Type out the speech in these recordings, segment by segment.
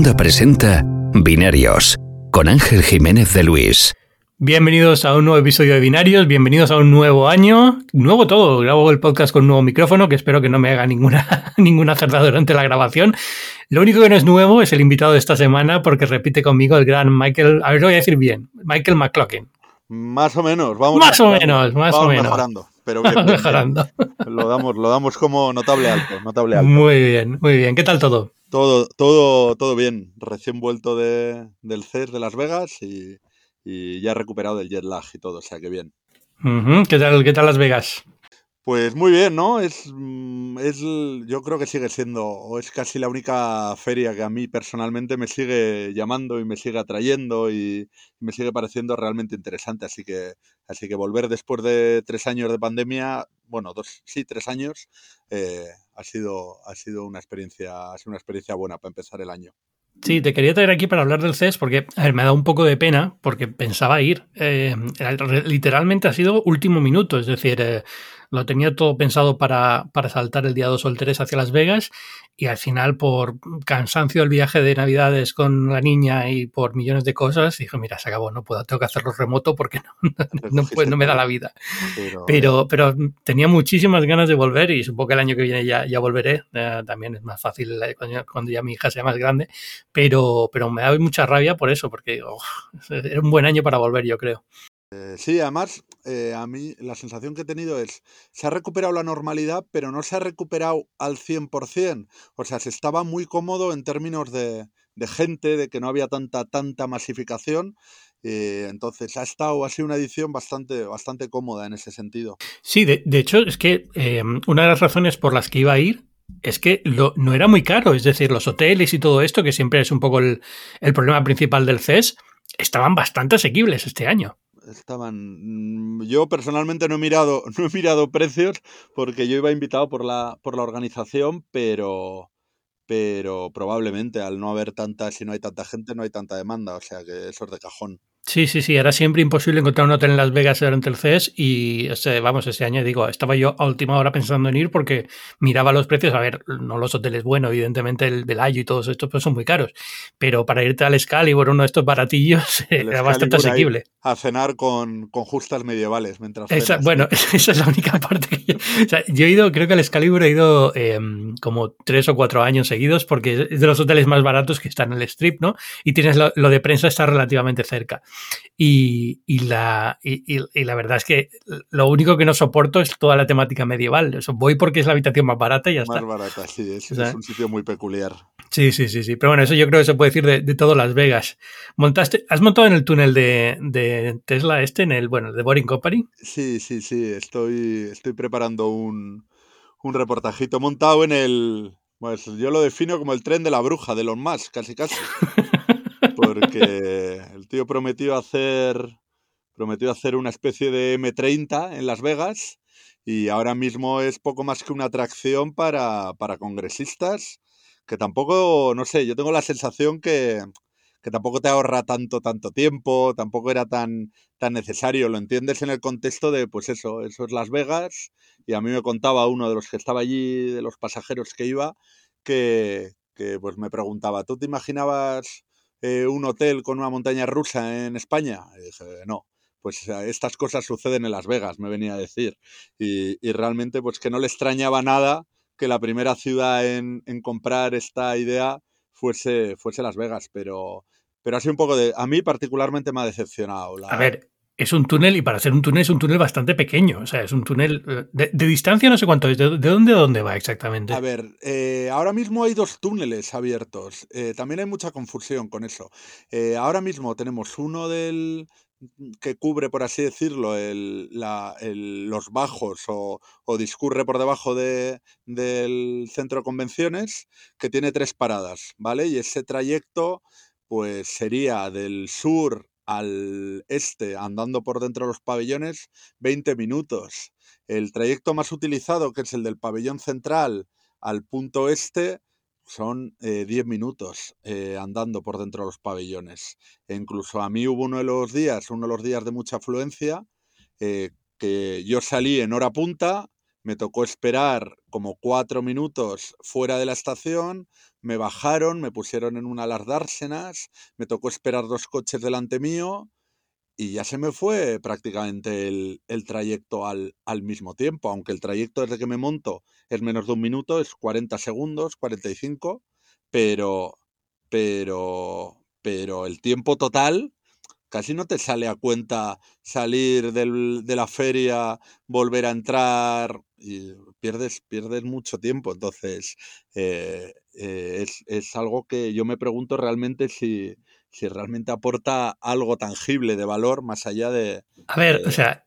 Onda presenta Binarios con Ángel Jiménez de Luis. Bienvenidos a un nuevo episodio de Binarios, bienvenidos a un nuevo año, nuevo todo. Grabo el podcast con un nuevo micrófono que espero que no me haga ninguna, ninguna cerda durante la grabación. Lo único que no es nuevo es el invitado de esta semana porque repite conmigo el gran Michael, a ver, lo voy a decir bien, Michael McCloughin. Más o menos, vamos Más o menos, más o menos. mejorando, pero bien. Mejorando. Lo damos, lo damos como notable alto, notable alto. Muy bien, muy bien. ¿Qué tal todo? Todo, todo, todo bien. Recién vuelto de, del CES de Las Vegas y, y ya recuperado del jet lag y todo, o sea que bien. ¿Qué tal, qué tal Las Vegas? Pues muy bien, ¿no? Es, mm, es, yo creo que sigue siendo, o es casi la única feria que a mí personalmente me sigue llamando y me sigue atrayendo y me sigue pareciendo realmente interesante. Así que, así que volver después de tres años de pandemia, bueno, dos, sí, tres años, eh, ha sido, ha sido una experiencia, ha sido una experiencia buena para empezar el año. Sí, te quería traer aquí para hablar del CES porque, me ha dado un poco de pena porque pensaba ir. Eh, literalmente ha sido último minuto, es decir, eh, lo tenía todo pensado para, para saltar el día 2 o el 3 hacia Las Vegas y al final por cansancio del viaje de Navidades con la niña y por millones de cosas, dije, mira, se acabó, no puedo, tengo que hacerlo remoto porque no, no, puedo- no me da la vida. Pero, Pero, pero tenía muchísimas ganas de volver y supongo que el año que viene ya, ya volveré. Eh, también es más fácil eh, cuando, ya- cuando ya mi hija sea más grande. Pero, pero me da mucha rabia por eso, porque "Uf, era un buen año para volver, yo creo. Eh, sí, además, eh, a mí la sensación que he tenido es, se ha recuperado la normalidad, pero no se ha recuperado al 100%. O sea, se estaba muy cómodo en términos de, gente, de que no había tanta, tanta masificación. eh, entonces, ha estado, ha sido una edición bastante, bastante cómoda en ese sentido. Sí, de, hecho, es que eh, una de las razones por las que iba a ir es que no era muy caro. Es decir, los hoteles y todo esto, que siempre es un poco el problema principal del CES, estaban bastante asequibles este año. Estaban. mm, Yo personalmente no he mirado, no he mirado precios porque yo iba invitado por la, por la organización, pero, pero probablemente al no haber tanta, si no hay tanta gente, no hay tanta demanda. O sea que eso es de cajón. Sí, sí, sí, era siempre imposible encontrar un hotel en Las Vegas durante el CES y vamos, ese año digo, estaba yo a última hora pensando en ir porque miraba los precios, a ver, no los hoteles buenos, evidentemente el Velayo y todos estos pues son muy caros, pero para irte al Excalibur, uno de estos baratillos, El era bastante Excalibur asequible. A cenar con, con justas medievales mientras Esa- bueno, esa es la única parte que yo, o sea, yo he ido, creo que al Excalibur he ido eh, como tres o cuatro años seguidos porque es de los hoteles más baratos que están en el strip, ¿no? Y tienes lo, lo de prensa está relativamente cerca. Y, y la, y, la verdad es que lo único que no soporto es toda la temática medieval. Eso, voy porque es la habitación más barata y ya Más está. barata, sí, es, un sitio muy peculiar. Sí, sí, sí, sí. Pero bueno, eso yo creo que se puede decir de, de todo Las Vegas. Montaste, ¿Has montado en el túnel de, de Tesla este, en el, bueno, de Boring Company? Sí, sí, sí, estoy, estoy preparando un, un reportajito montado en el... Pues yo lo defino como el tren de la bruja de Elon Musk, casi casi. Porque el tío prometió hacer, prometió hacer una especie de M30 en Las Vegas y ahora mismo es poco más que una atracción para, para congresistas que tampoco, no sé, yo tengo la sensación que, que tampoco te ahorra tanto, tanto tiempo, tampoco era tan, tan necesario, lo entiendes en el contexto de, pues eso, eso es Las Vegas y a mí me contaba uno de los que estaba allí, de los pasajeros que iba, que, que pues me preguntaba, ¿tú te imaginabas eh, un hotel con una montaña rusa en España? Dije, no. Pues eh, estas cosas suceden en Las Vegas, me venía a decir. Y, y realmente, pues que no le extrañaba nada que la primera ciudad en, comprar esta idea fuese, fuese Las Vegas, pero, pero sido un poco de... A mí particularmente me ha decepcionado. La, A ver, es un túnel y para ser un túnel es un túnel bastante pequeño. O sea, es un túnel eh, de, distancia no sé cuánto es. ¿De, de dónde a dónde va exactamente? A ver, eh, ahora mismo hay dos túneles abiertos. Eh, también hay mucha confusión con eso. Ahora mismo tenemos uno del que cubre, por así decirlo, los bajos o, o discurre por debajo de- del centro de convenciones, que tiene tres paradas, ¿vale? Y ese trayecto, pues sería del sur al este, andando por dentro de los pabellones, 20 minutos. El trayecto más utilizado, que es el del pabellón central al punto este, son eh, 10 minutos eh, andando por dentro de los pabellones. E incluso a mí hubo uno de los días, uno de los días de mucha afluencia, eh, que yo salí en hora punta, me tocó esperar como cuatro minutos fuera de la estación, me bajaron, me pusieron en una las dársenas, me tocó esperar dos coches delante mío y ya se me fue prácticamente el, el trayecto al, al, mismo tiempo, aunque el trayecto desde que me monto es menos de un minuto, es 40 segundos, 45, pero, pero, pero el tiempo total casi no te sale a cuenta salir del, de la feria, volver a entrar, y pierdes, pierdes mucho tiempo. Entonces, eh, eh, es, es, algo que yo me pregunto realmente si, si realmente aporta algo tangible de valor más allá de... A ver, o sea,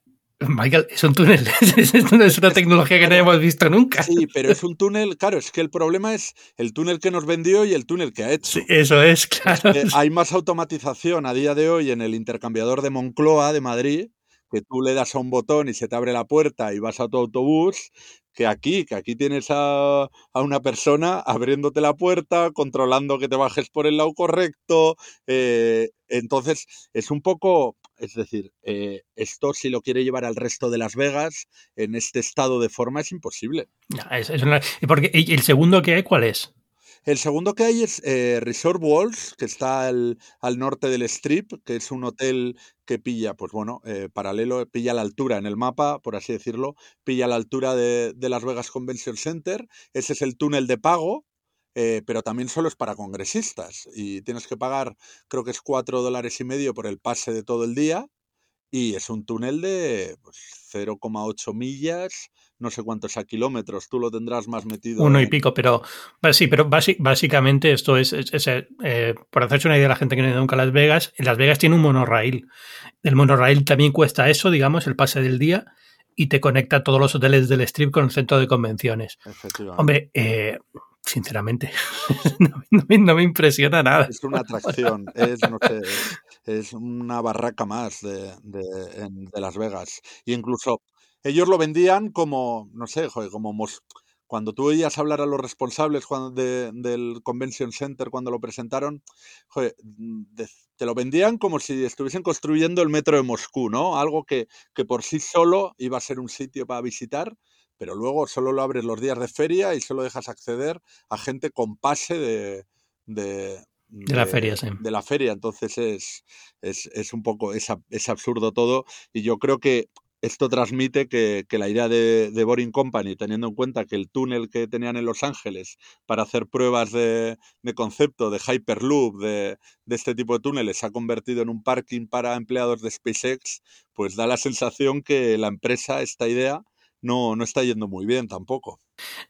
Michael, es un túnel, es una tecnología que no hemos visto nunca. Sí, pero es un túnel, claro, es que el problema es el túnel que nos vendió y el túnel que ha hecho. Sí, eso es, claro. Es hay más automatización a día de hoy en el intercambiador de Moncloa de Madrid, que tú le das a un botón y se te abre la puerta y vas a tu autobús, que aquí, que aquí tienes a, a, una persona abriéndote la puerta, controlando que te bajes por el lado correcto. Eh, entonces, es un poco, es decir, eh, esto si lo quiere llevar al resto de Las Vegas en este estado de forma es imposible. Es, es una, ¿y, porque, ¿Y el segundo que hay cuál es? El segundo que hay es eh, Resort Walls, que está al, norte del Strip, que es un hotel que pilla, pues bueno, eh, paralelo, pilla la altura en el mapa, por así decirlo, pilla la altura de, de Las Vegas Convention Center. Ese es el túnel de pago, eh, pero también solo es para congresistas y tienes que pagar, creo que es cuatro dólares y medio por el pase de todo el día y es un túnel de pues, 0,8 millas, no sé cuántos a kilómetros, tú lo tendrás más metido. Uno y pico, pero sí, pero básicamente esto es, es, es eh, por hacerse una idea a la gente que no ha ido nunca a Las Vegas, en Las Vegas tiene un monorail. El monorail también cuesta eso, digamos, el pase del día, y te conecta a todos los hoteles del strip con el centro de convenciones. Hombre, eh, sinceramente, no, no, me, impresiona nada. Es una atracción, es, no sé, es una barraca más de, de, Las Vegas. Y incluso ellos lo vendían como, no sé, joder, como cuando tú oías hablar a los responsables cuando de, del Convention Center cuando lo presentaron, te lo vendían como si estuviesen construyendo el metro de Moscú, ¿no? Algo que, que por sí solo iba a ser un sitio para visitar pero luego solo lo abres los días de feria y solo dejas acceder a gente con pase de, de, de, la feria, sí. De la feria, entonces es, es, es un poco, es, es, absurdo todo y yo creo que esto transmite que, que la idea de, de, Boring Company, teniendo en cuenta que el túnel que tenían en Los Ángeles para hacer pruebas de, de concepto, de Hyperloop, de, de, este tipo de túneles, se ha convertido en un parking para empleados de SpaceX, pues da la sensación que la empresa, esta idea, no, no está yendo muy bien tampoco.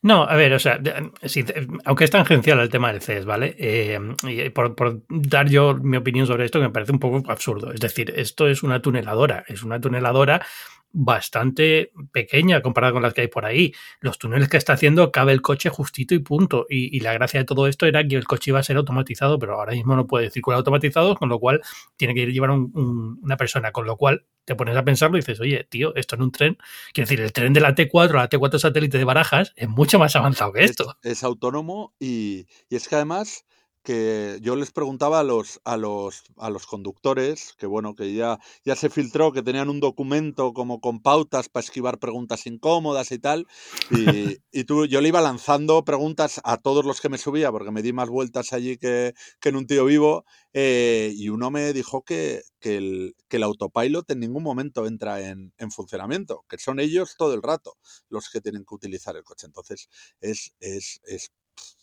No, a ver, o sea, si, aunque es tangencial el tema del CES, ¿vale? Eh, y por, por, dar yo mi opinión sobre esto, que me parece un poco absurdo. Es decir, esto es una tuneladora, es una tuneladora bastante pequeña comparada con las que hay por ahí. Los túneles que está haciendo cabe el coche justito y punto. Y, la gracia de todo esto era que el coche iba a ser automatizado, pero ahora mismo no puede circular automatizado, con lo cual tiene que llevar un, un, una persona, con lo cual te pones a pensarlo y dices, oye, tío, esto en un tren, quiero decir, el tren de la T4, la T4 satélite de Barajas, es mucho más avanzado que esto. Es, es autónomo y, y es que además que yo les preguntaba a los, a los, a los conductores, que bueno, que ya, ya se filtró, que tenían un documento como con pautas para esquivar preguntas incómodas y tal, y, y tú, yo le iba lanzando preguntas a todos los que me subía, porque me di más vueltas allí que, que en un tío vivo, eh, y uno me dijo que, que, el, que el autopilot en ningún momento entra en, en, funcionamiento, que son ellos todo el rato los que tienen que utilizar el coche. Entonces, es, es, es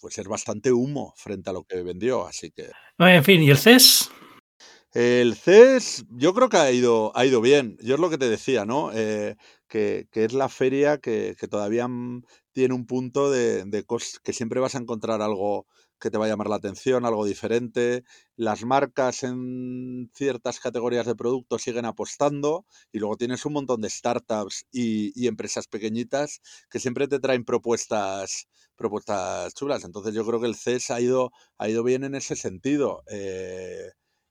pues es bastante humo frente a lo que vendió, así que... En fin, ¿y el CES? El CES yo creo que ha ido, ha ido bien. Yo es lo que te decía, ¿no? Eh, que, que, es la feria que, que todavía tiene un punto de, de que siempre vas a encontrar algo que te va a llamar la atención, algo diferente. Las marcas en ciertas categorías de productos siguen apostando y luego tienes un montón de startups y, empresas pequeñitas que siempre te traen propuestas, propuestas chulas. Entonces yo creo que el CES ha ido, ha ido bien en ese sentido. Eh,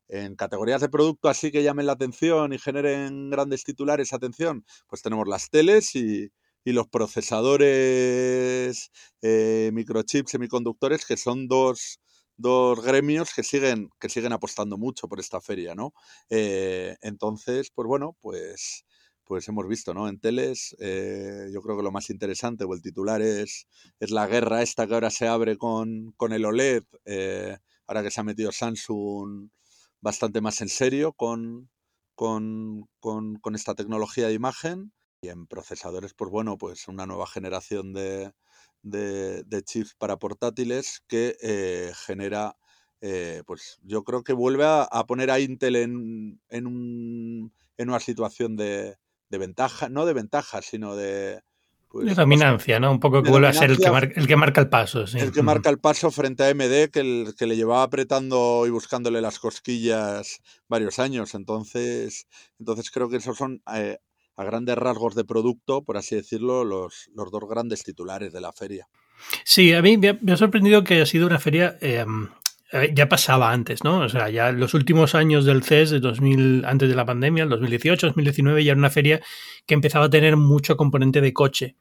en categorías de producto así que llamen la atención y generen grandes titulares atención, pues tenemos las teles y, y los procesadores, eh, microchips, semiconductores, que son dos, dos gremios que siguen, que siguen apostando mucho por esta feria, ¿no? Eh, entonces, pues bueno, pues pues hemos visto, ¿no? En teles, eh, yo creo que lo más interesante o el titular es, la guerra esta que ahora se abre con, con el OLED, eh, ahora que se ha metido Samsung bastante más en serio con, con, con, esta tecnología de imagen. Y en procesadores, pues bueno, pues una nueva generación de, de, chips para portátiles que eh, genera, pues yo creo que vuelve a, a poner a Intel en, en, un, en una situación de, de ventaja, no de ventaja, sino de... Pues, de dominancia, ¿no? Un poco que vuelve a ser el que, marca, el que marca el paso. Sí. El que marca el paso frente a MD, que, el, que le llevaba apretando y buscándole las cosquillas varios años. Entonces, entonces creo que esos son, eh, a grandes rasgos de producto, por así decirlo, los, los dos grandes titulares de la feria. Sí, a mí me ha, sorprendido que haya sido una feria eh, ya pasaba antes, ¿no? O sea, ya los últimos años del CES, de 2000, antes de la pandemia, el 2018, 2019, ya era una feria que empezaba a tener mucho componente de coche.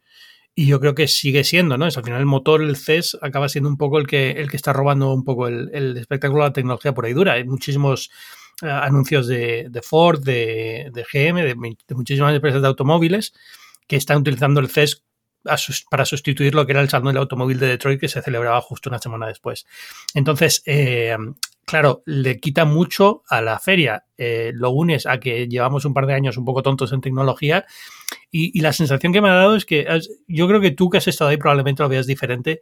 Y yo creo que sigue siendo, ¿no? Es, al final el motor, el CES, acaba siendo un poco el que, el que está robando un poco el, el espectáculo de la tecnología por ahí dura. Hay muchísimos anuncios de, Ford, de, GM, de, de muchísimas empresas de automóviles que están utilizando el CES para sustituir lo que era el Salón del Automóvil de Detroit que se celebraba justo una semana después. Entonces, eh, claro, le quita mucho a la feria. Eh, lo unes a que llevamos un par de años un poco tontos en tecnología y, la sensación que me ha dado es que yo creo que tú que has estado ahí probablemente lo veas diferente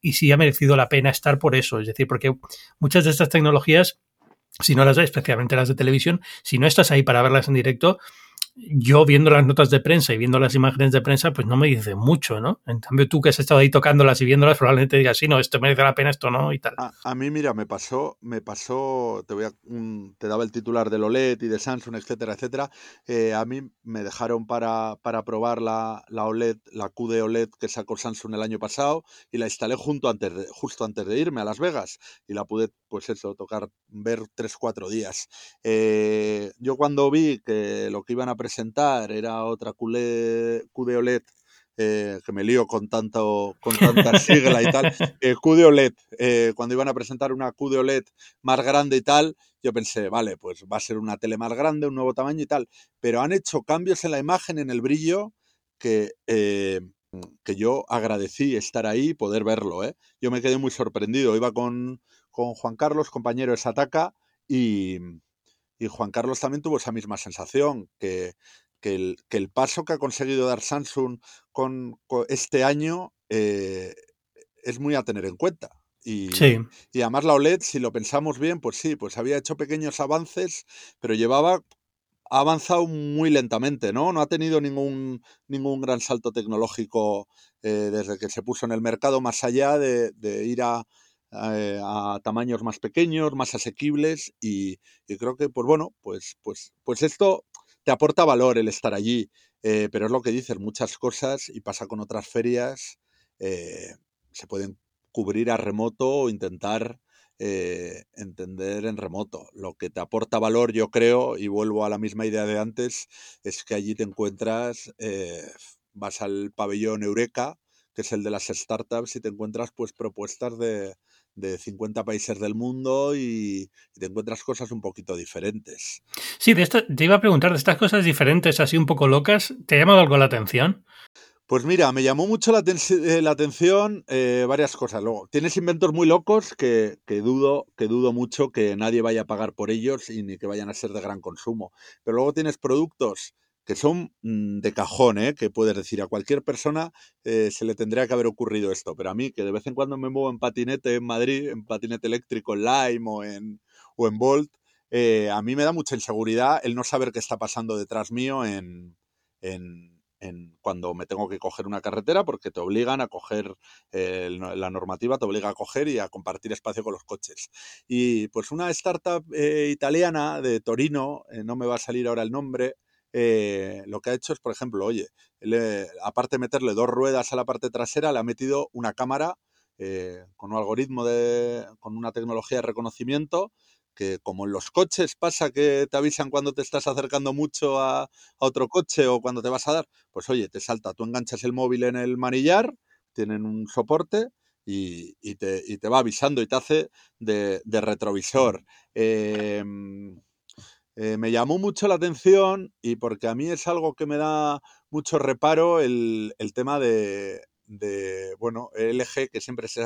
y sí ha merecido la pena estar por eso. Es decir, porque muchas de estas tecnologías, si no las especialmente las de televisión, si no estás ahí para verlas en directo, yo viendo las notas de prensa y viendo las imágenes de prensa, pues no me dice mucho, ¿no? En cambio, tú que has estado ahí tocándolas y viéndolas, probablemente digas, sí, no, esto merece la pena, esto no, y tal. A, mí, mira, me pasó, me pasó, te voy a, te daba el titular del OLED y de Samsung, etcétera, etcétera. Eh, a mí me dejaron para, para probar la, la, OLED, la QD OLED que sacó Samsung el año pasado y la instalé junto antes justo antes de irme a Las Vegas y la pude, pues eso, tocar, ver tres, cuatro días. Eh, yo cuando vi que lo que iban a presentar era otra QD OLED, eh, que me lío con tanto con tanta sigla y tal, eh, QD OLED, eh, cuando iban a presentar una QD OLED más grande y tal, yo pensé, vale, pues va a ser una tele más grande, un nuevo tamaño y tal, pero han hecho cambios en la imagen, en el brillo, que, eh, que yo agradecí estar ahí y poder verlo. Yo me quedé muy sorprendido, iba con, con Juan Carlos, compañero de Sataka, y, y Juan Carlos también tuvo esa misma sensación, que, que, el, que el, paso que ha conseguido dar Samsung con, con este año eh, es muy a tener en cuenta. Y, sí. y además la OLED, si lo pensamos bien, pues sí, pues había hecho pequeños avances, pero llevaba ha avanzado muy lentamente, ¿no? No ha tenido ningún, ningún gran salto tecnológico eh, desde que se puso en el mercado, más allá de, de ir a, eh, a tamaños más pequeños, más asequibles y, creo que, pues bueno, pues, pues, pues esto te aporta valor el estar allí, eh, pero es lo que dices, muchas cosas y pasa con otras ferias, eh, se pueden cubrir a remoto o intentar eh, entender en remoto. Lo que te aporta valor, yo creo, y vuelvo a la misma idea de antes, es que allí te encuentras, eh, vas al pabellón Eureka, que es el de las startups, y te encuentras pues propuestas de, de 50 países del mundo y, y, te encuentras cosas un poquito diferentes. Sí, de esto, te iba a preguntar, de estas cosas diferentes, así un poco locas, ¿te ha llamado algo la atención? Pues mira, me llamó mucho la, ten la atención eh, varias cosas. Luego, tienes inventos muy locos que, que, dudo, que dudo mucho que nadie vaya a pagar por ellos y ni que vayan a ser de gran consumo. Pero luego tienes productos que son mm, de cajón, ¿eh? que puedes decir a cualquier persona eh, se le tendría que haber ocurrido esto, pero a mí que de vez en cuando me muevo en patinete en Madrid, en patinete eléctrico en Lime o en, o en Bolt, eh, a mí me da mucha inseguridad el no saber qué está pasando detrás mío en, en, en, cuando me tengo que coger una carretera porque te obligan a coger, eh, la normativa te obliga a coger y a compartir espacio con los coches. Y pues una startup italiana de Torino, no me va a salir ahora el nombre, eh, lo que ha hecho es, por ejemplo, oye, le, aparte de meterle dos ruedas a la parte trasera, le ha metido una cámara eh, con un algoritmo de, con una tecnología de reconocimiento que como en los coches pasa que te avisan cuando te estás acercando mucho a, a, otro coche o cuando te vas a dar, pues oye, te salta, tú enganchas el móvil en el manillar, tienen un soporte y, y, te, y te, va avisando y te hace de, de retrovisor. Eh, eh, me llamó mucho la atención y porque a mí es algo que me da mucho reparo el, tema de, bueno, LG, que siempre se,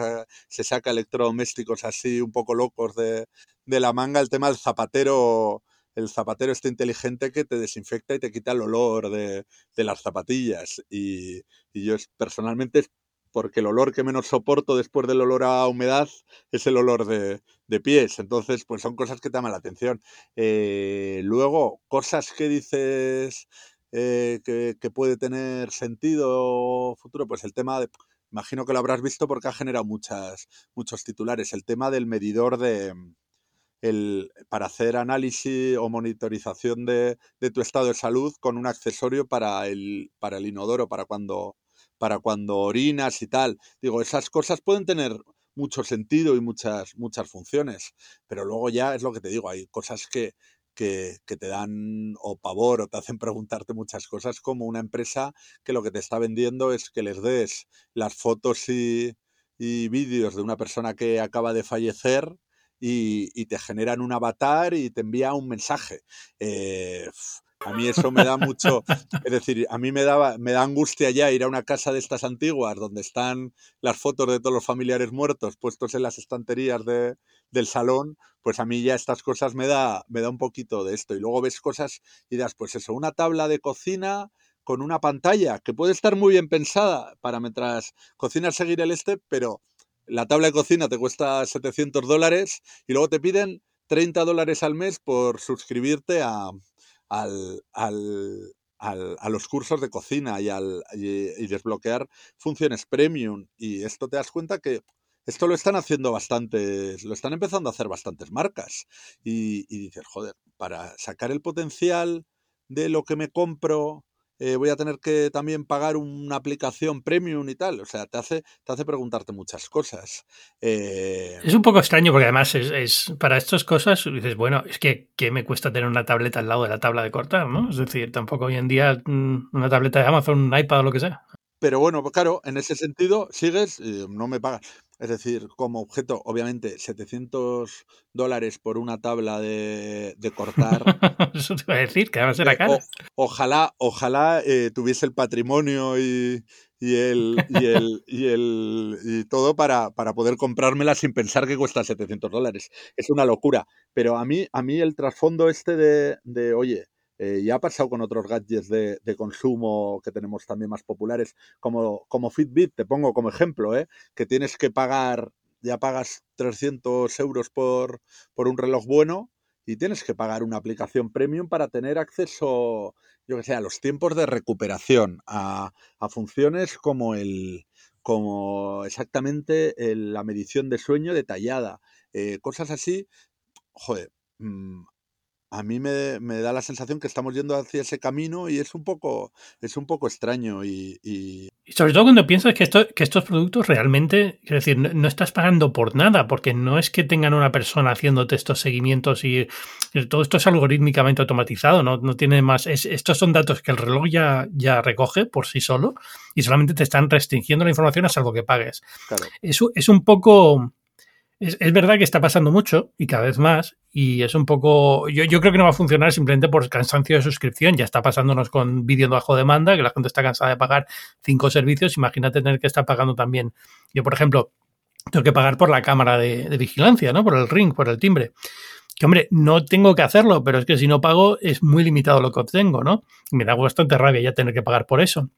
se, saca electrodomésticos así un poco locos de, la manga, el tema del zapatero, el zapatero este inteligente que te desinfecta y te quita el olor de, las zapatillas. Y, y yo personalmente porque el olor que menos soporto después del olor a humedad es el olor de, pies. Entonces, pues son cosas que te llaman la atención. Eh, luego, cosas que dices eh, que, puede tener sentido futuro, pues el tema de, imagino que lo habrás visto porque ha generado muchas, muchos titulares, el tema del medidor de... El, para hacer análisis o monitorización de, de tu estado de salud con un accesorio para el, para el inodoro, para cuando para cuando orinas y tal. Digo, esas cosas pueden tener mucho sentido y muchas, muchas funciones, pero luego ya es lo que te digo, hay cosas que, que, te dan o pavor o te hacen preguntarte muchas cosas como una empresa que lo que te está vendiendo es que les des las fotos y, vídeos de una persona que acaba de fallecer y, te generan un avatar y te envía un mensaje. Eh, a mí eso me da mucho, es decir, a mí me, daba, me da angustia ya ir a una casa de estas antiguas donde están las fotos de todos los familiares muertos puestos en las estanterías de, del salón, pues a mí ya estas cosas me da, me da un poquito de esto. Y luego ves cosas y das, pues eso, una tabla de cocina con una pantalla que puede estar muy bien pensada para mientras cocinas seguir el este, pero la tabla de cocina te cuesta 700 dólares y luego te piden 30 dólares al mes por suscribirte a, al, al, al, a los cursos de cocina y, al, y, desbloquear funciones premium. Y esto te das cuenta que esto lo están haciendo bastantes, lo están empezando a hacer bastantes marcas. Y, y dices, joder, para sacar el potencial de lo que me compro eh, voy a tener que también pagar una aplicación premium y tal. O sea, te hace, te hace preguntarte muchas cosas. Eh, es un poco extraño porque además es, para estas cosas dices, bueno, es que ¿qué me cuesta tener una tableta al lado de la tabla de cortar? ¿no? Es decir, tampoco hoy en día mm, una tableta de Amazon, un iPad o lo que sea. Pero bueno, pues claro, en ese sentido sigues, no me pagas. Es decir, como objeto, obviamente, 700 dólares por una tabla de, cortar. Eso te iba a decir, que va a ser. Eh, ojalá, ojalá eh, tuviese el patrimonio y, el, y, el, y, el, y todo para, para poder comprármela sin pensar que cuesta 700 dólares. Es una locura. Pero a mí, a mí el trasfondo este de, de oye, eh, ya ha pasado con otros gadgets de, consumo que tenemos también más populares, como, como Fitbit, te pongo como ejemplo, ¿eh? que tienes que pagar, ya pagas 300 euros por, por un reloj bueno y tienes que pagar una aplicación premium para tener acceso, yo que sé, a los tiempos de recuperación, a, funciones como el como exactamente la medición de sueño detallada, eh, cosas así, joder, mm, a mí me, da la sensación que estamos yendo hacia ese camino y es un poco, es un poco extraño. Y, y... sobre todo cuando piensas que, esto, que estos productos realmente, es decir, no, estás pagando por nada, porque no es que tengan una persona haciéndote estos seguimientos y, todo esto es algorítmicamente automatizado, no, no tiene más. estos son datos que el reloj ya, ya recoge por sí solo y solamente te están restringiendo la información a salvo que pagues. Claro. Eso es un poco es, verdad que está pasando mucho y cada vez más, y es un poco. Yo, creo que no va a funcionar simplemente por cansancio de suscripción. Ya está pasándonos con vídeo bajo demanda, que la gente está cansada de pagar cinco servicios. Imagínate tener que estar pagando también. Yo, por ejemplo, tengo que pagar por la cámara de, vigilancia, ¿no? Por el ring, por el timbre. Que hombre, no tengo que hacerlo, pero es que si no pago es muy limitado lo que obtengo, ¿no? Me da bastante rabia ya tener que pagar por eso.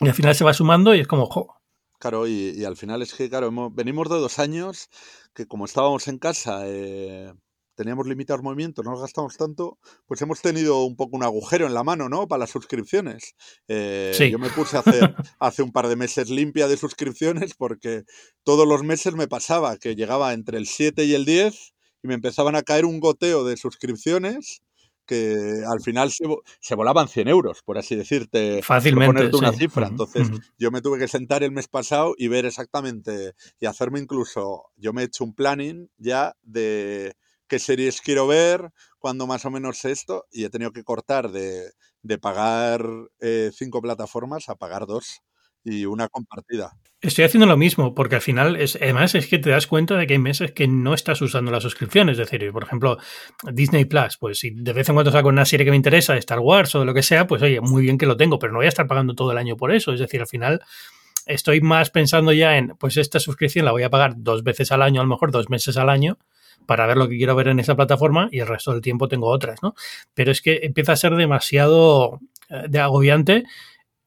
Y al final se va sumando y es como, jo. Claro, y, al final es que, claro, venimos de dos años que como estábamos en casa, eh, teníamos limitados movimientos, no nos gastamos tanto, pues hemos tenido un poco un agujero en la mano, ¿no? Para las suscripciones. Eh, yo me puse a hacer hace un par de meses limpia de suscripciones porque todos los meses me pasaba que llegaba entre el 7 y el 10 y me empezaban a caer un goteo de suscripciones que al final se, volaban 100 euros, por así decirte. Fácilmente. Ponerte una cifra. Entonces, yo me tuve que sentar el mes pasado y ver exactamente y hacerme incluso. Yo me he hecho un planning ya de qué series quiero ver, cuándo más o menos esto, y he tenido que cortar de, pagar eh, cinco plataformas a pagar dos. Y una compartida. Estoy haciendo lo mismo, porque al final, es, además es que te das cuenta de que hay meses que no estás usando la suscripción. Es decir, por ejemplo, Disney Plus, pues si de vez en cuando saco una serie que me interesa, Star Wars o de lo que sea, pues oye, muy bien que lo tengo, pero no voy a estar pagando todo el año por eso. Es decir, al final estoy más pensando ya en, pues esta suscripción la voy a pagar dos veces al año, a lo mejor dos meses al año, para ver lo que quiero ver en esa plataforma y el resto del tiempo tengo otras, ¿no? Pero es que empieza a ser demasiado eh, de agobiante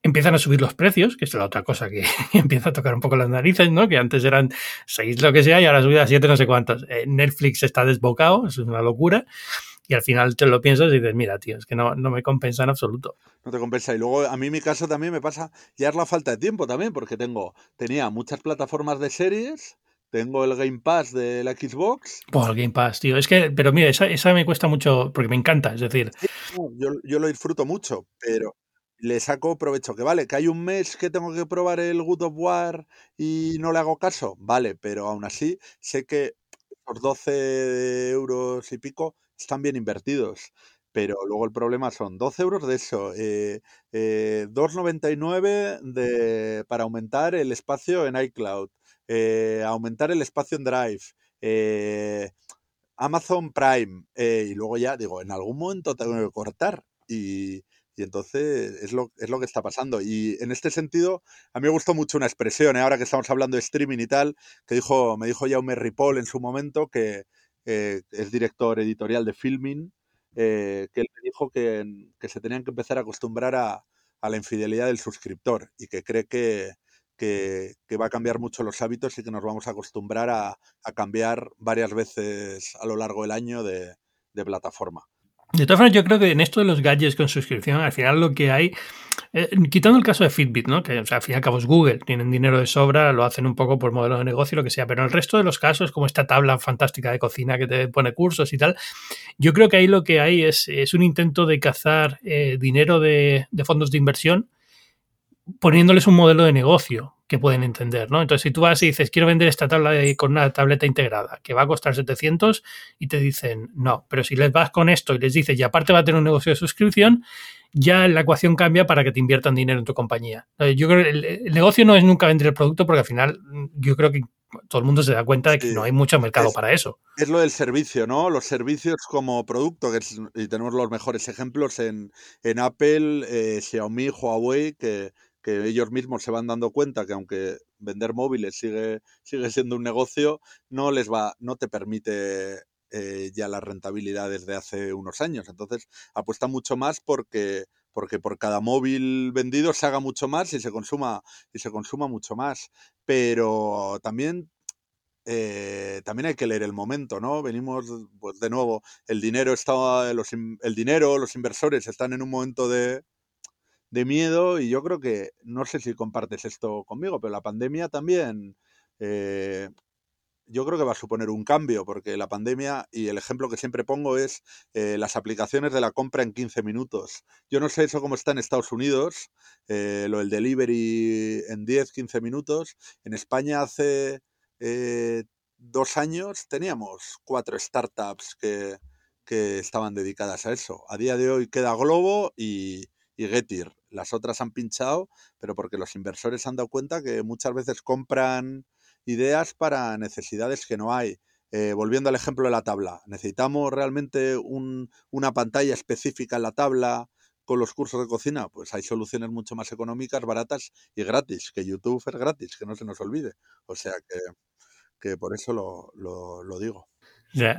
empiezan a subir los precios, que es la otra cosa que empieza a tocar un poco las narices, ¿no? Que antes eran 6 lo que sea y ahora subida a 7 no sé cuántos. Eh, Netflix está desbocado, es una locura. Y al final te lo piensas y dices, mira, tío, es que no, no me compensa en absoluto. No te compensa. Y luego a mí mi caso también me pasa, ya es la falta de tiempo también, porque tengo, tenía muchas plataformas de series, tengo el Game Pass de la Xbox. Pues el Game Pass, tío. Es que, pero mira, esa, esa me cuesta mucho porque me encanta. Es decir, yo, yo, lo disfruto mucho, pero le saco provecho. Que vale, que hay un mes que tengo que probar el Good of War y no le hago caso. Vale, pero aún así sé que los 12 euros y pico están bien invertidos. Pero luego el problema son 12 euros de eso, eh, eh, 2,99 de, para aumentar el espacio en iCloud, eh, aumentar el espacio en Drive, eh, Amazon Prime, y luego ya digo, en algún momento tengo que cortar. Y, y entonces es lo, es lo que está pasando. Y en este sentido, a mí me gustó mucho una expresión, ¿eh? ahora que estamos hablando de streaming y tal, que dijo, me dijo Jaume Ripoll en su momento, que eh, es director editorial de Filming, eh, que él me dijo que, que, se tenían que empezar a acostumbrar a, la infidelidad del suscriptor y que cree que, que, va a cambiar mucho los hábitos y que nos vamos a acostumbrar a, cambiar varias veces a lo largo del año de plataforma. De todas formas, yo creo que en esto de los gadgets con suscripción, al final lo que hay, eh, quitando el caso de Fitbit, ¿no? que o sea, al fin y al cabo es Google, tienen dinero de sobra, lo hacen un poco por modelo de negocio, lo que sea, pero en el resto de los casos, como esta tabla fantástica de cocina que te pone cursos y tal, yo creo que ahí lo que hay es, es un intento de cazar eh, dinero de fondos de inversión poniéndoles un modelo de negocio que pueden entender, ¿no? Entonces, si tú vas y dices, quiero vender esta tabla con una tableta integrada, que va a costar 700, y te dicen, no, pero si les vas con esto y les dices, y aparte va a tener un negocio de suscripción, ya la ecuación cambia para que te inviertan dinero en tu compañía. Yo creo que el, negocio no es nunca vender el producto, porque al final yo creo que todo el mundo se da cuenta de que sí, no hay mucho mercado es, para eso. Es lo del servicio, ¿no? Los servicios como producto, que es, y tenemos los mejores ejemplos en, en Apple, eh, Xiaomi, Huawei, que que ellos mismos se van dando cuenta que aunque vender móviles sigue, sigue siendo un negocio, no les va, no te permite eh, ya las rentabilidades de hace unos años. Entonces apuesta mucho más porque, porque por cada móvil vendido se haga mucho más y se consuma, y se consuma mucho más. Pero también eh, también hay que leer el momento, ¿no? Venimos, pues de nuevo, el dinero está, los, el dinero, los inversores están en un momento de, de miedo y yo creo que, no sé si compartes esto conmigo, pero la pandemia también, eh, yo creo que va a suponer un cambio, porque la pandemia, y el ejemplo que siempre pongo es eh, las aplicaciones de la compra en 15 minutos. Yo no sé eso cómo está en Estados Unidos, eh, lo del delivery en 10, 15 minutos. En España hace dos años teníamos cuatro startups que, que estaban dedicadas a eso. A día de hoy queda Globo y, y Getir. Las otras han pinchado, pero porque los inversores han dado cuenta que muchas veces compran ideas para necesidades que no hay. Eh, volviendo al ejemplo de la tabla, ¿necesitamos realmente un, una pantalla específica en la tabla con los cursos de cocina? Pues hay soluciones mucho más económicas, baratas y gratis, que YouTube es gratis, que no se nos olvide. O sea que, que por eso lo, lo, lo digo.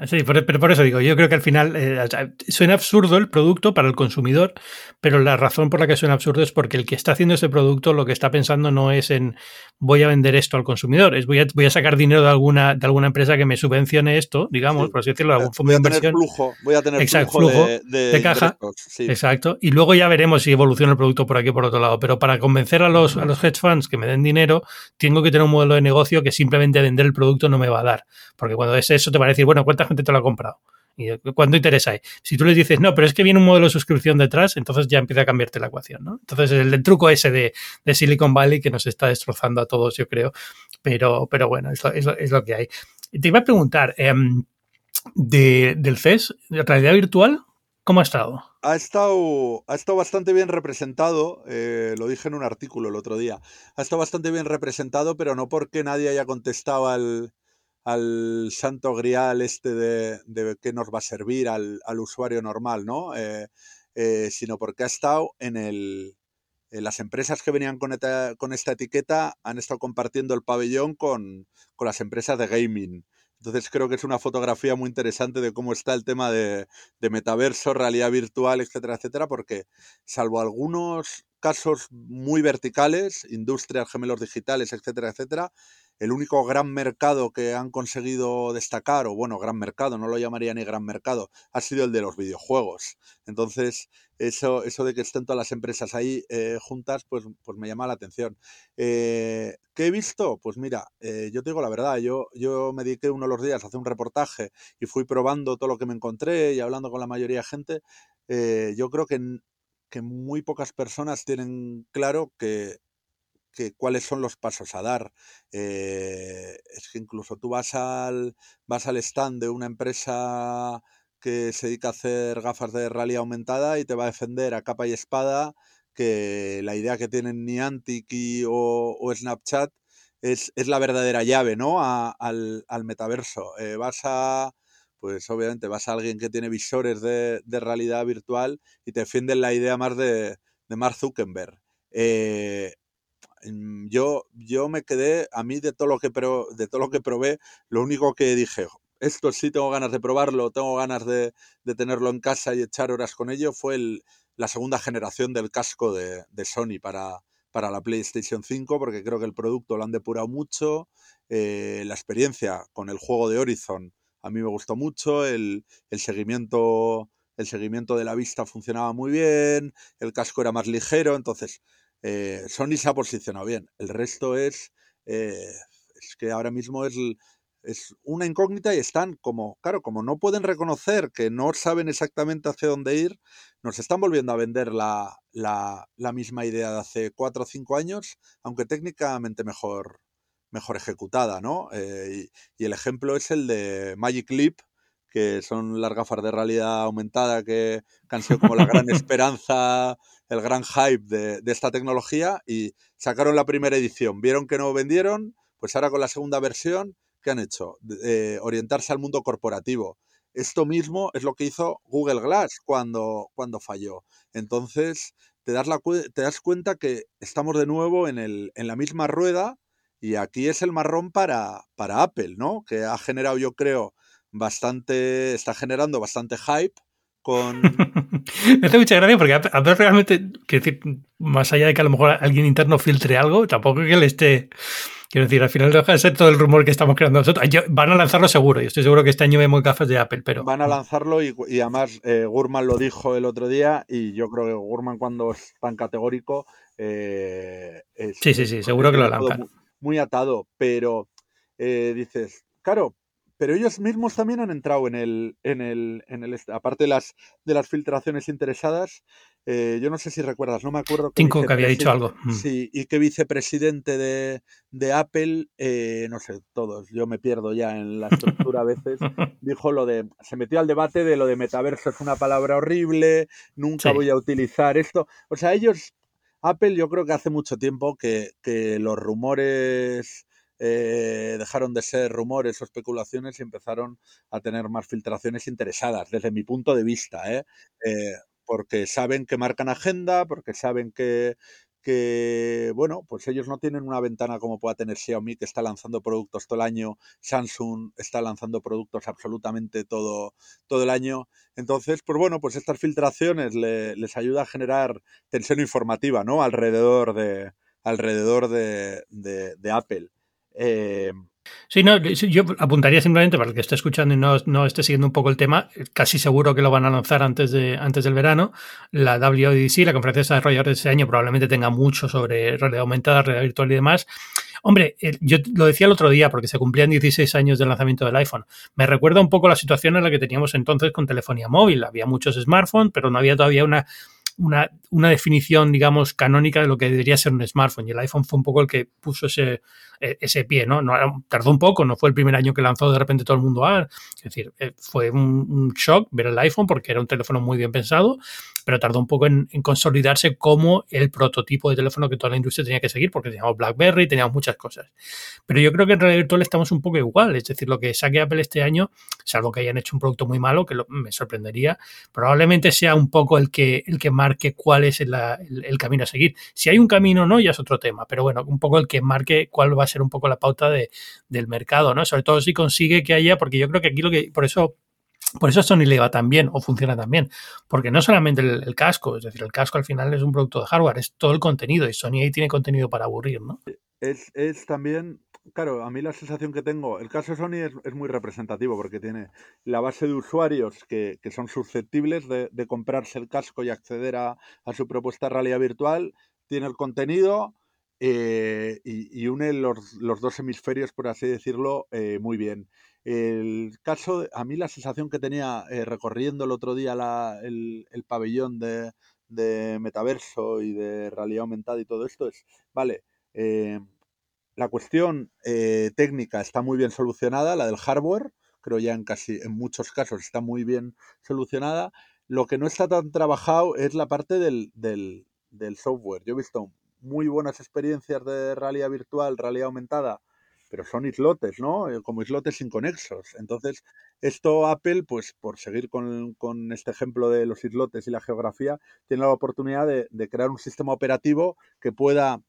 Sí, por, pero por eso digo, yo creo que al final eh, suena absurdo el producto para el consumidor, pero la razón por la que suena absurdo es porque el que está haciendo ese producto lo que está pensando no es en voy a vender esto al consumidor, es voy a, voy a sacar dinero de alguna, de alguna empresa que me subvencione esto, digamos, sí. por así decirlo, algún fondo de inversión. Flujo, voy a tener exacto, flujo, de, de, de, caja. sí. Exacto. Y luego ya veremos si evoluciona el producto por aquí o por otro lado. Pero para convencer a los, a los hedge funds que me den dinero, tengo que tener un modelo de negocio que simplemente vender el producto no me va a dar. Porque cuando es eso te va a decir, bueno, ¿cuánta gente te lo ha comprado? ¿Y cuánto interés hay? Si tú les dices, no, pero es que viene un modelo de suscripción detrás, entonces ya empieza a cambiarte la ecuación, ¿no? Entonces el, el truco ese de, Silicon Valley que nos está destrozando a todos, yo creo. Pero, pero bueno, es lo, es lo, que hay. Te iba a preguntar, de, del CES, de realidad virtual, ¿Cómo ha estado? Ha estado, ha estado bastante bien representado, eh, lo dije en un artículo el otro día, ha estado bastante bien representado, pero no porque nadie haya contestado al, al santo grial este de, de qué nos va a servir al, al usuario normal, ¿no? Eh, eh, sino porque ha estado en el... las empresas que venían con esta, con esta, etiqueta han estado compartiendo el pabellón con, con las empresas de gaming. Entonces creo que es una fotografía muy interesante de cómo está el tema de, de, metaverso, realidad virtual, etcétera, etcétera, porque salvo algunos casos muy verticales, industrias, gemelos digitales, etcétera, etcétera, el único gran mercado que han conseguido destacar, o bueno, gran mercado, no lo llamaría ni gran mercado, ha sido el de los videojuegos. Entonces, eso, eso de que estén todas las empresas ahí eh, juntas, pues, pues me llama la atención. Eh, ¿Qué he visto? Pues mira, eh, yo te digo la verdad, yo, yo me dediqué uno de los días a hacer un reportaje y fui probando todo lo que me encontré y hablando con la mayoría de gente. Yo creo que, que muy pocas personas tienen claro que que, cuáles son los pasos a dar. Eh, es que incluso tú vas al, vas al stand de una empresa que se dedica a hacer gafas de realidad aumentada y te va a defender a capa y espada que la idea que tienen Niantic o, Snapchat es, es, la verdadera llave ¿no? Al, al, metaverso. Eh, vas a, pues obviamente vas a alguien que tiene visores de, de realidad virtual y te defienden la idea más de, de Mark Zuckerberg. Eh, yo, yo me quedé, a mí de todo lo que pro, de todo lo que probé, lo único que dije, esto sí tengo ganas de probarlo, tengo ganas de, de tenerlo en casa y echar horas con ello, fue el, la segunda generación del casco de, de Sony para, para, la PlayStation 5, porque creo que el producto lo han depurado mucho, eh, la experiencia con el juego de Horizon a mí me gustó mucho, el, el seguimiento el seguimiento de la vista funcionaba muy bien, el casco era más ligero, entonces eh, Sony se ha posicionado bien. El resto es, eh, es que ahora mismo es, es, una incógnita y están como, claro, como no pueden reconocer que no saben exactamente hacia dónde ir, nos están volviendo a vender la, la, la misma idea de hace cuatro o cinco años, aunque técnicamente mejor, mejor ejecutada, ¿no? Eh, y, y, el ejemplo es el de Magic Leap, que son las gafas de realidad aumentada que, que han sido como la gran esperanza el gran hype de, de, esta tecnología y sacaron la primera edición. Vieron que no vendieron, pues ahora con la segunda versión, ¿qué han hecho? Eh, orientarse al mundo corporativo. Esto mismo es lo que hizo Google Glass cuando, cuando falló. Entonces, te das, la, te das cuenta que estamos de nuevo en, el, en la misma rueda y aquí es el marrón para, para Apple, ¿no? Que ha generado, yo creo, bastante, está generando bastante hype con... Me hace mucha gracia porque a ver realmente, quiero decir, más allá de que a lo mejor alguien interno filtre algo, tampoco que le esté... Quiero decir, al final deja de ser todo el rumor que estamos creando nosotros. Yo, van a lanzarlo seguro, y estoy seguro que este año vemos gafas de Apple, pero... Van a lanzarlo y, y además eh, Gurman lo dijo el otro día y yo creo que Gurman cuando es tan categórico... Eh, es, sí, sí, sí, seguro que lo lanzan. Muy, muy atado, pero eh, dices, claro, pero ellos mismos también han entrado en el, en el, en el aparte de las, de las filtraciones interesadas, eh, yo no sé si recuerdas, no me acuerdo. Cinco que había dicho algo. Mm. Sí, y que vicepresidente de, de Apple, eh, no sé, todos, yo me pierdo ya en la estructura a veces, dijo lo de, se metió al debate de lo de metaverso es una palabra horrible, nunca sí. voy a utilizar esto. O sea, ellos, Apple yo creo que hace mucho tiempo que, que los rumores eh, dejaron de ser rumores o especulaciones y empezaron a tener más filtraciones interesadas, desde mi punto de vista, ¿eh? Eh, porque saben que marcan agenda, porque saben que, que, bueno, pues ellos no tienen una ventana como pueda tener Xiaomi, que está lanzando productos todo el año, Samsung está lanzando productos absolutamente todo, todo el año. Entonces, pues bueno, pues estas filtraciones le, les ayuda a generar tensión informativa, ¿no? Alrededor de, alrededor de, de, de Apple. Eh, Sí, no, yo apuntaría simplemente para el que esté escuchando y no, no, esté siguiendo un poco el tema, casi seguro que lo van a lanzar antes, de, antes del verano. La WDC, la conferencia de desarrolladores de ese año, probablemente tenga mucho sobre realidad aumentada, realidad virtual y demás. Hombre, yo lo decía el otro día porque se cumplían 16 años del lanzamiento del iPhone. Me recuerda un poco la situación en la que teníamos entonces con telefonía móvil. Había muchos smartphones, pero no había todavía una una, una, definición, digamos, canónica de lo que debería ser un smartphone. Y el iPhone fue un poco el que puso ese, ese pie, ¿no? no tardó un poco, no fue el primer año que lanzó de repente todo el mundo a. Es decir, eh, fue un, shock ver el iPhone porque era un teléfono muy bien pensado, pero tardó un poco en, consolidarse como el prototipo de teléfono que toda la industria tenía que seguir, porque teníamos BlackBerry, teníamos muchas cosas. Pero yo creo que en realidad virtual estamos un poco igual, es decir, lo que saque Apple este año, salvo que hayan hecho un producto muy malo, que me sorprendería, probablemente sea un poco el que, el que marque cuál es el, el, camino a seguir. Si hay un camino o no, ya es otro tema, pero bueno, un poco el que marque cuál va a ser un poco la pauta de, del mercado, ¿no? Sobre todo si consigue que haya, porque yo creo que aquí lo que, por eso por eso Sony le va tan bien o funciona tan bien, porque no solamente el, casco, es decir, el casco al final es un producto de hardware, es todo el contenido y Sony ahí tiene contenido para aburrir, ¿no? Es, es también, claro, a mí la sensación que tengo, el caso Sony es, es muy representativo porque tiene la base de usuarios que, que son susceptibles de, comprarse el casco y acceder a, a su propuesta realidad virtual, tiene el contenido, eh, y, une los, los, dos hemisferios, por así decirlo, eh, muy bien. El caso, a mí la sensación que tenía eh, recorriendo el otro día la, el, el, pabellón de, de, metaverso y de realidad aumentada y todo esto es, vale, la cuestión técnica está muy bien solucionada, la del hardware, creo ya en casi, en muchos casos está muy bien solucionada. Lo que no está tan trabajado es la parte del, del, del software. Yo he visto muy buenas experiencias de realidad virtual, realidad aumentada, pero son islotes, ¿no? Eh, como islotes inconexos. Entonces, esto Apple, pues por seguir con, con este ejemplo de los islotes y la geografía, tiene la oportunidad de, de crear un sistema operativo que pueda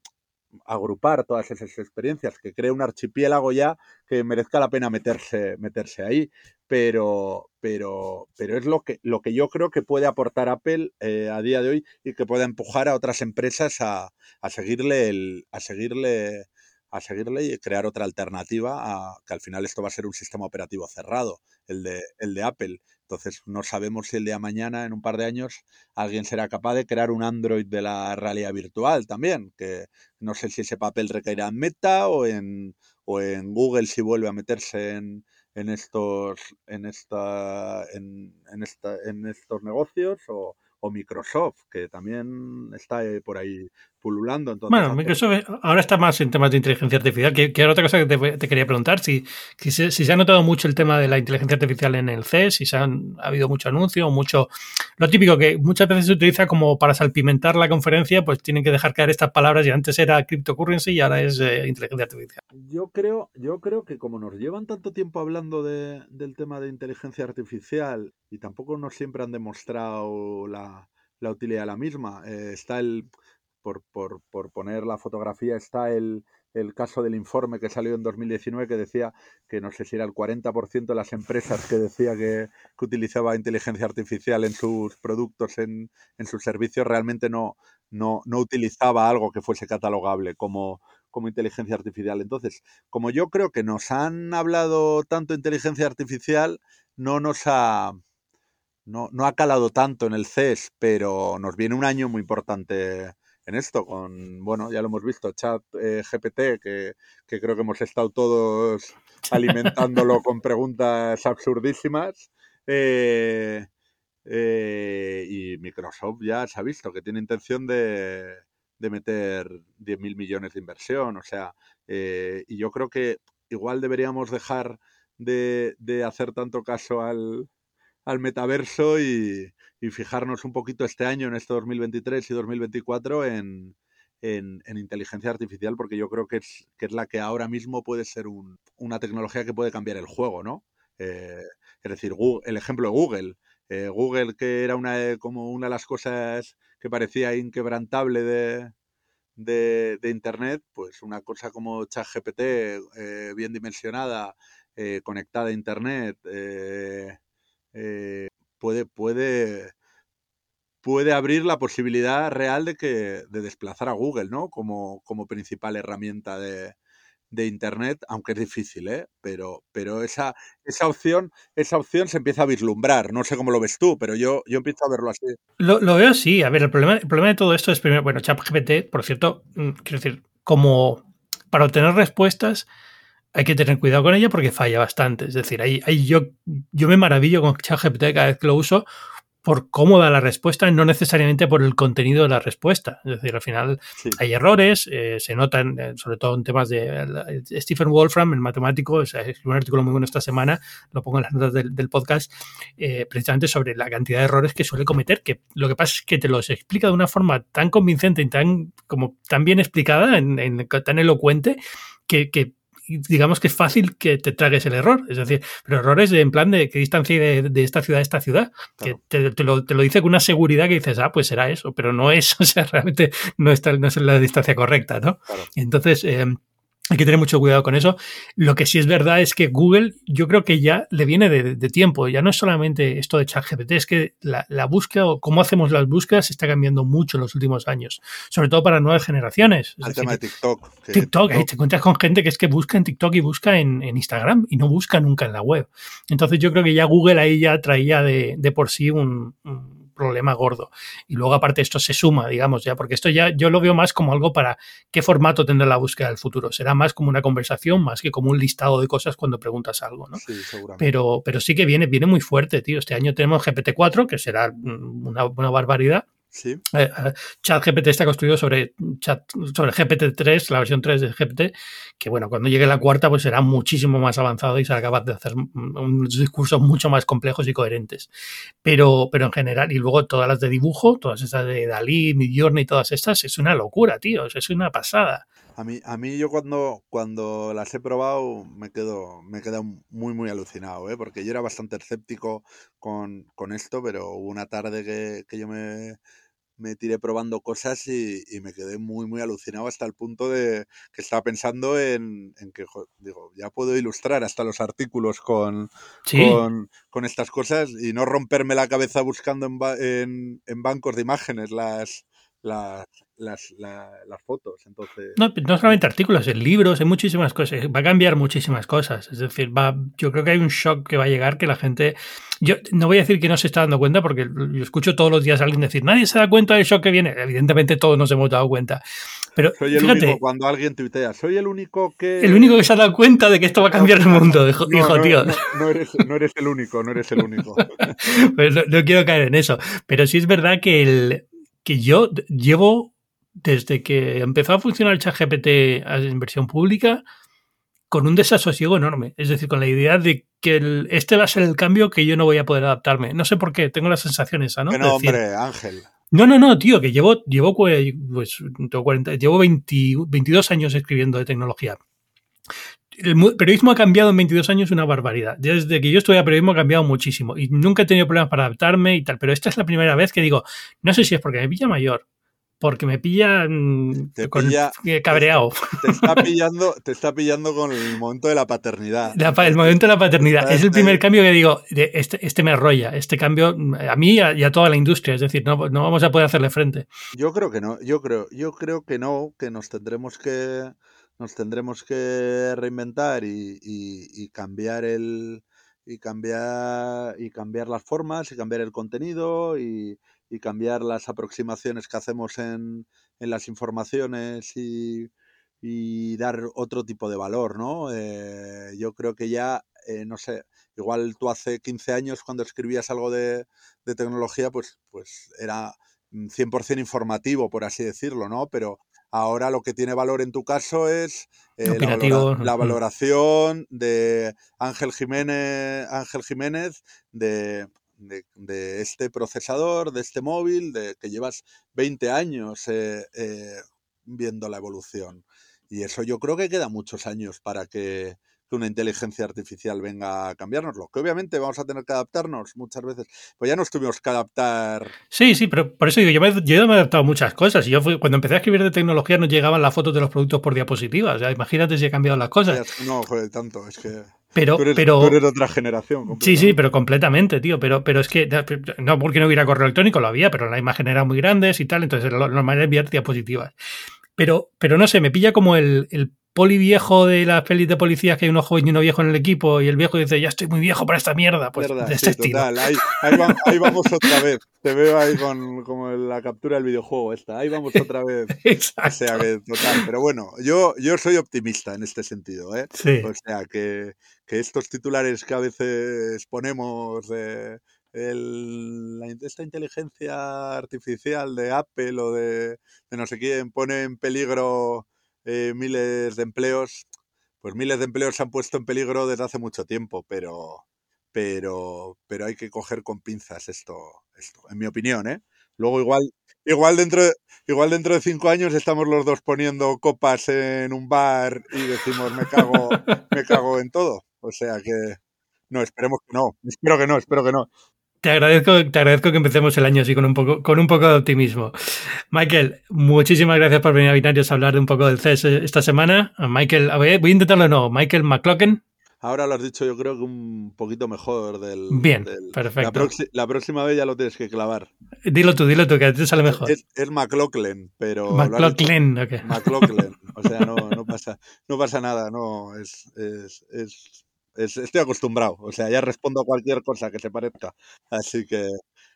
agrupar todas esas experiencias, que cree un archipiélago ya que merezca la pena meterse, meterse ahí. Pero, pero, pero es lo que, lo que yo creo que puede aportar Apple eh, a día de hoy y que pueda empujar a otras empresas a, a seguirle el, a seguirle a seguirle y crear otra alternativa a que al final esto va a ser un sistema operativo cerrado, el de, el de Apple. Entonces no sabemos si el día mañana, en un par de años, alguien será capaz de crear un Android de la realidad virtual también, que no sé si ese papel recaerá en Meta o en, o en Google si vuelve a meterse en, en estos en esta en, en, esta, en estos negocios o, o Microsoft, que también está eh, por ahí pululando. bueno, Microsoft ahora está más en temas de inteligencia artificial, que, que otra cosa que te, quería preguntar, si, si, se, ha notado mucho el tema de la inteligencia artificial en el CES, si se han, ha habido mucho anuncio, mucho... Lo típico que muchas veces se utiliza como para salpimentar la conferencia, pues tienen que dejar caer estas palabras y antes era cryptocurrency y ahora es eh, inteligencia artificial. Yo creo, yo creo que como nos llevan tanto tiempo hablando de, del tema de inteligencia artificial y tampoco nos siempre han demostrado la, la utilidad de la misma, eh, está el por, por, por poner la fotografía, está el, el caso del informe que salió en 2019 que decía que no sé si era el 40% de las empresas que decía que, que, utilizaba inteligencia artificial en sus productos, en, en sus servicios, realmente no, no, no, utilizaba algo que fuese catalogable como, como inteligencia artificial. Entonces, como yo creo que nos han hablado tanto de inteligencia artificial, no nos ha... No, no ha calado tanto en el CES, pero nos viene un año muy importante en esto, con, bueno, ya lo hemos visto, chat eh, GPT, que, que, creo que hemos estado todos alimentándolo con preguntas absurdísimas. Eh, eh, y Microsoft ya se ha visto que tiene intención de, de meter 10.000 millones de inversión, o sea, eh, y yo creo que igual deberíamos dejar de, de hacer tanto caso al, al metaverso y, fijarnos un poquito este año, en este 2023 y 2024, en, en, en, inteligencia artificial, porque yo creo que es, que es la que ahora mismo puede ser un, una tecnología que puede cambiar el juego, ¿no? Eh, es decir, Google, el ejemplo de Google. Eh, Google, que era una, como una de las cosas que parecía inquebrantable de, de, Internet, pues una cosa como ChatGPT, eh, bien dimensionada, eh, conectada a Internet, eh, eh, puede, puede, puede abrir la posibilidad real de que de desplazar a Google, ¿no? Como, como principal herramienta de, de Internet, aunque es difícil, ¿eh? Pero, pero esa, esa opción, esa opción se empieza a vislumbrar. No sé cómo lo ves tú, pero yo, yo empiezo a verlo así. Lo, lo veo así. A ver, el problema, el problema de todo esto es primero, bueno, ChatGPT, por cierto, mm, quiero decir, como para obtener respuestas hay que tener cuidado con ella porque falla bastante. Es decir, ahí, ahí yo, yo me maravillo con ChatGPT cada vez que lo uso por cómo da la respuesta, no necesariamente por el contenido de la respuesta. Es decir, al final hay errores, eh, se notan, eh, sobre todo en temas de Stephen Wolfram, el matemático, es, un artículo muy bueno esta semana, lo pongo en las notas del, podcast, eh, precisamente sobre la cantidad de errores que suele cometer, que lo que pasa es que te los explica de una forma tan convincente y tan, como, tan bien explicada, en, tan elocuente, que, que digamos que es fácil que te tragues el error. Es decir, pero errores de, en plan de qué distancia de, de, esta ciudad a esta ciudad. Que te, lo, te, lo, dice con una seguridad que dices, ah, pues será eso, pero no es, o sea, realmente no, está, no es la distancia correcta, ¿no? Entonces, eh, hay que tener mucho cuidado con eso. Lo que sí es verdad es que Google, yo creo que ya le viene de, tiempo. Ya no es solamente esto de ChatGPT, es que la, búsqueda o cómo hacemos las búsquedas está cambiando mucho en los últimos años, sobre todo para nuevas generaciones. El tema de TikTok. TikTok, te encuentras con gente que es que busca en TikTok y busca en, Instagram y no busca nunca en la web. Entonces yo creo que ya Google ahí ya traía de, por sí un problema gordo. Y luego aparte esto se suma, digamos, ya, porque esto ya yo lo veo más como algo para qué formato tendrá la búsqueda del futuro. Será más como una conversación, más que como un listado de cosas cuando preguntas algo, ¿no? Sí, seguramente. Pero, pero sí que viene, viene muy fuerte, tío. Este año tenemos GPT-4, que será una, una barbaridad. Sí. Eh, eh, ChatGPT está construido sobre, chat, sobre GPT-3, la versión 3 de GPT, que bueno, cuando llegue la cuarta pues será muchísimo más avanzado y será capaz de hacer unos discursos mucho más complejos y coherentes. Pero, pero en general, y luego todas las de dibujo, todas estas de Dalí, Midjourney y todas estas, es una locura, tío, es una pasada. A mí, a mí yo cuando, cuando las he probado me quedo, me quedo muy, muy alucinado, ¿eh? porque yo era bastante escéptico con, con esto, pero hubo una tarde que, que yo me, me tiré probando cosas y, me quedé muy, muy alucinado hasta el punto de que estaba pensando en, que, digo, ya puedo ilustrar hasta los artículos con, con, estas cosas y no romperme la cabeza buscando en, en, en bancos de imágenes las, las, las, las fotos. Entonces... No, no solamente artículos, en libros, en muchísimas cosas. Va a cambiar muchísimas cosas. Es decir, va, yo creo que hay un shock que va a llegar que la gente. Yo no voy a decir que no se está dando cuenta, porque yo escucho todos los días a alguien decir, nadie se da cuenta del shock que viene. Evidentemente todos nos hemos dado cuenta. Pero soy el único, cuando alguien tuitea, soy el único que. El único que se ha dado cuenta de que esto va a cambiar el mundo, dijo, tío. No, eres, no, eres, el único, no eres el único. pues no quiero caer en eso. Pero sí es verdad que el, que yo llevo desde que empezó a funcionar el ChatGPT en versión pública con un desasosiego enorme. Es decir, con la idea de que este va a ser el cambio que yo no voy a poder adaptarme. No sé por qué, tengo la sensación esa, ¿no? no, hombre, Ángel. No, no, no, tío, que llevo, llevo, pues, tengo 40, llevo 22 años escribiendo de tecnología. El periodismo ha cambiado en 22 años una barbaridad. Desde que yo estudié periodismo ha cambiado muchísimo y nunca he tenido problemas para adaptarme y tal, pero esta es la primera vez que digo, no sé si es porque me pilla mayor, porque me pilla, con, cabreado. Te, está pillando, te está pillando con el momento de la paternidad. el momento de la paternidad. Es el primer cambio que digo, este, este me arrolla, este cambio a mí y a, toda la industria, es decir, no, no vamos a poder hacerle frente. Yo creo que no, yo creo, yo creo que no, que nos tendremos que nos tendremos que reinventar y, cambiar el y cambiar y cambiar las formas y cambiar el contenido y, cambiar las aproximaciones que hacemos en, las informaciones y, dar otro tipo de valor, ¿no? Eh, yo creo que ya, eh, no sé, igual tú hace 15 años cuando escribías algo de, de tecnología, pues, pues era 100% informativo, por así decirlo, ¿no? Pero Ahora lo que tiene valor en tu caso es eh, la, valoración de Ángel Jiménez, Ángel Jiménez de, este procesador, de este móvil, de que llevas 20 años eh, eh, viendo la evolución. Y eso yo creo que queda muchos años para que, que una inteligencia artificial venga a cambiarnoslo. Que obviamente vamos a tener que adaptarnos muchas veces. Pues ya nos tuvimos que adaptar. Sí, sí, pero por eso digo, yo me, yo me he adaptado a muchas cosas. Y yo fui, cuando empecé a escribir de tecnología no llegaban las fotos de los productos por diapositivas. imagínate si he cambiado las cosas. No, joder, tanto, es que. Pero, tú eres, pero, tú eres de otra generación. Sí, sí, pero completamente, tío. Pero, pero es que no porque no hubiera correo electrónico, lo había, pero la imagen era muy grandes y tal, entonces lo normal era enviar diapositivas. Pero, pero no sé, me pilla como el, el poli viejo de las pelis de policías que hay uno joven y uno viejo en el equipo y el viejo dice, ya estoy muy viejo para esta mierda. Pues de este estilo. Ahí, vamos otra vez. Te veo ahí con como la captura del videojuego esta. Ahí vamos otra vez. Exacto. O sea que, total. Pero bueno, yo, yo soy optimista en este sentido. ¿eh? Sí. O sea que, que estos titulares que a veces ponemos de el, esta inteligencia artificial de Apple o de, no sé quién pone en peligro eh, miles de empleos, pues miles de empleos se han puesto en peligro desde hace mucho tiempo, pero, pero, pero hay que coger con pinzas esto, esto, en mi opinión, ¿eh? Luego igual, igual dentro, de, igual dentro de cinco años estamos los dos poniendo copas en un bar y decimos me cago, me cago en todo. O sea que no, esperemos que no. Espero que no, espero que no. Te agradezco, te agradezco que empecemos el año así con un poco, con un poco de optimismo. Michael, muchísimas gracias por venir a Binarios a hablar de un poco del CES esta semana. Michael, voy a intentarlo de nuevo. Michael McClocken. Ahora lo has dicho, yo creo que un poquito mejor del. Bien, perfecto. La, próxima vez ya lo tienes que clavar. Dilo tú, dilo tú, que a ti te sale mejor. Es, es McLaughlin, pero. McLaughlin, ok. McLaughlin. O sea, no, no, pasa, no pasa nada, no. Es, es, es estoy acostumbrado, o sea, ya respondo a cualquier cosa que se parezca. Así que,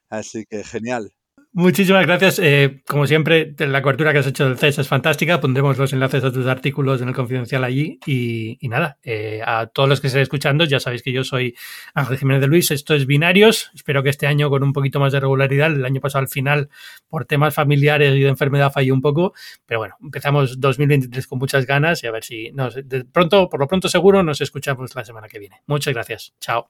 así que genial. Muchísimas gracias. Eh, como siempre, la cobertura que has hecho del CES es fantástica. Pondremos los enlaces a tus artículos en el confidencial allí. Y, nada, eh, a todos los que estén escuchando, ya sabéis que yo soy Ángel Jiménez de Luis. Esto es Binarios. Espero que este año con un poquito más de regularidad. El año pasado al final, por temas familiares y de enfermedad, falló un poco. Pero bueno, empezamos 2023 con muchas ganas y a ver si nos, de pronto, por lo pronto seguro, nos escuchamos la semana que viene. Muchas gracias. Chao.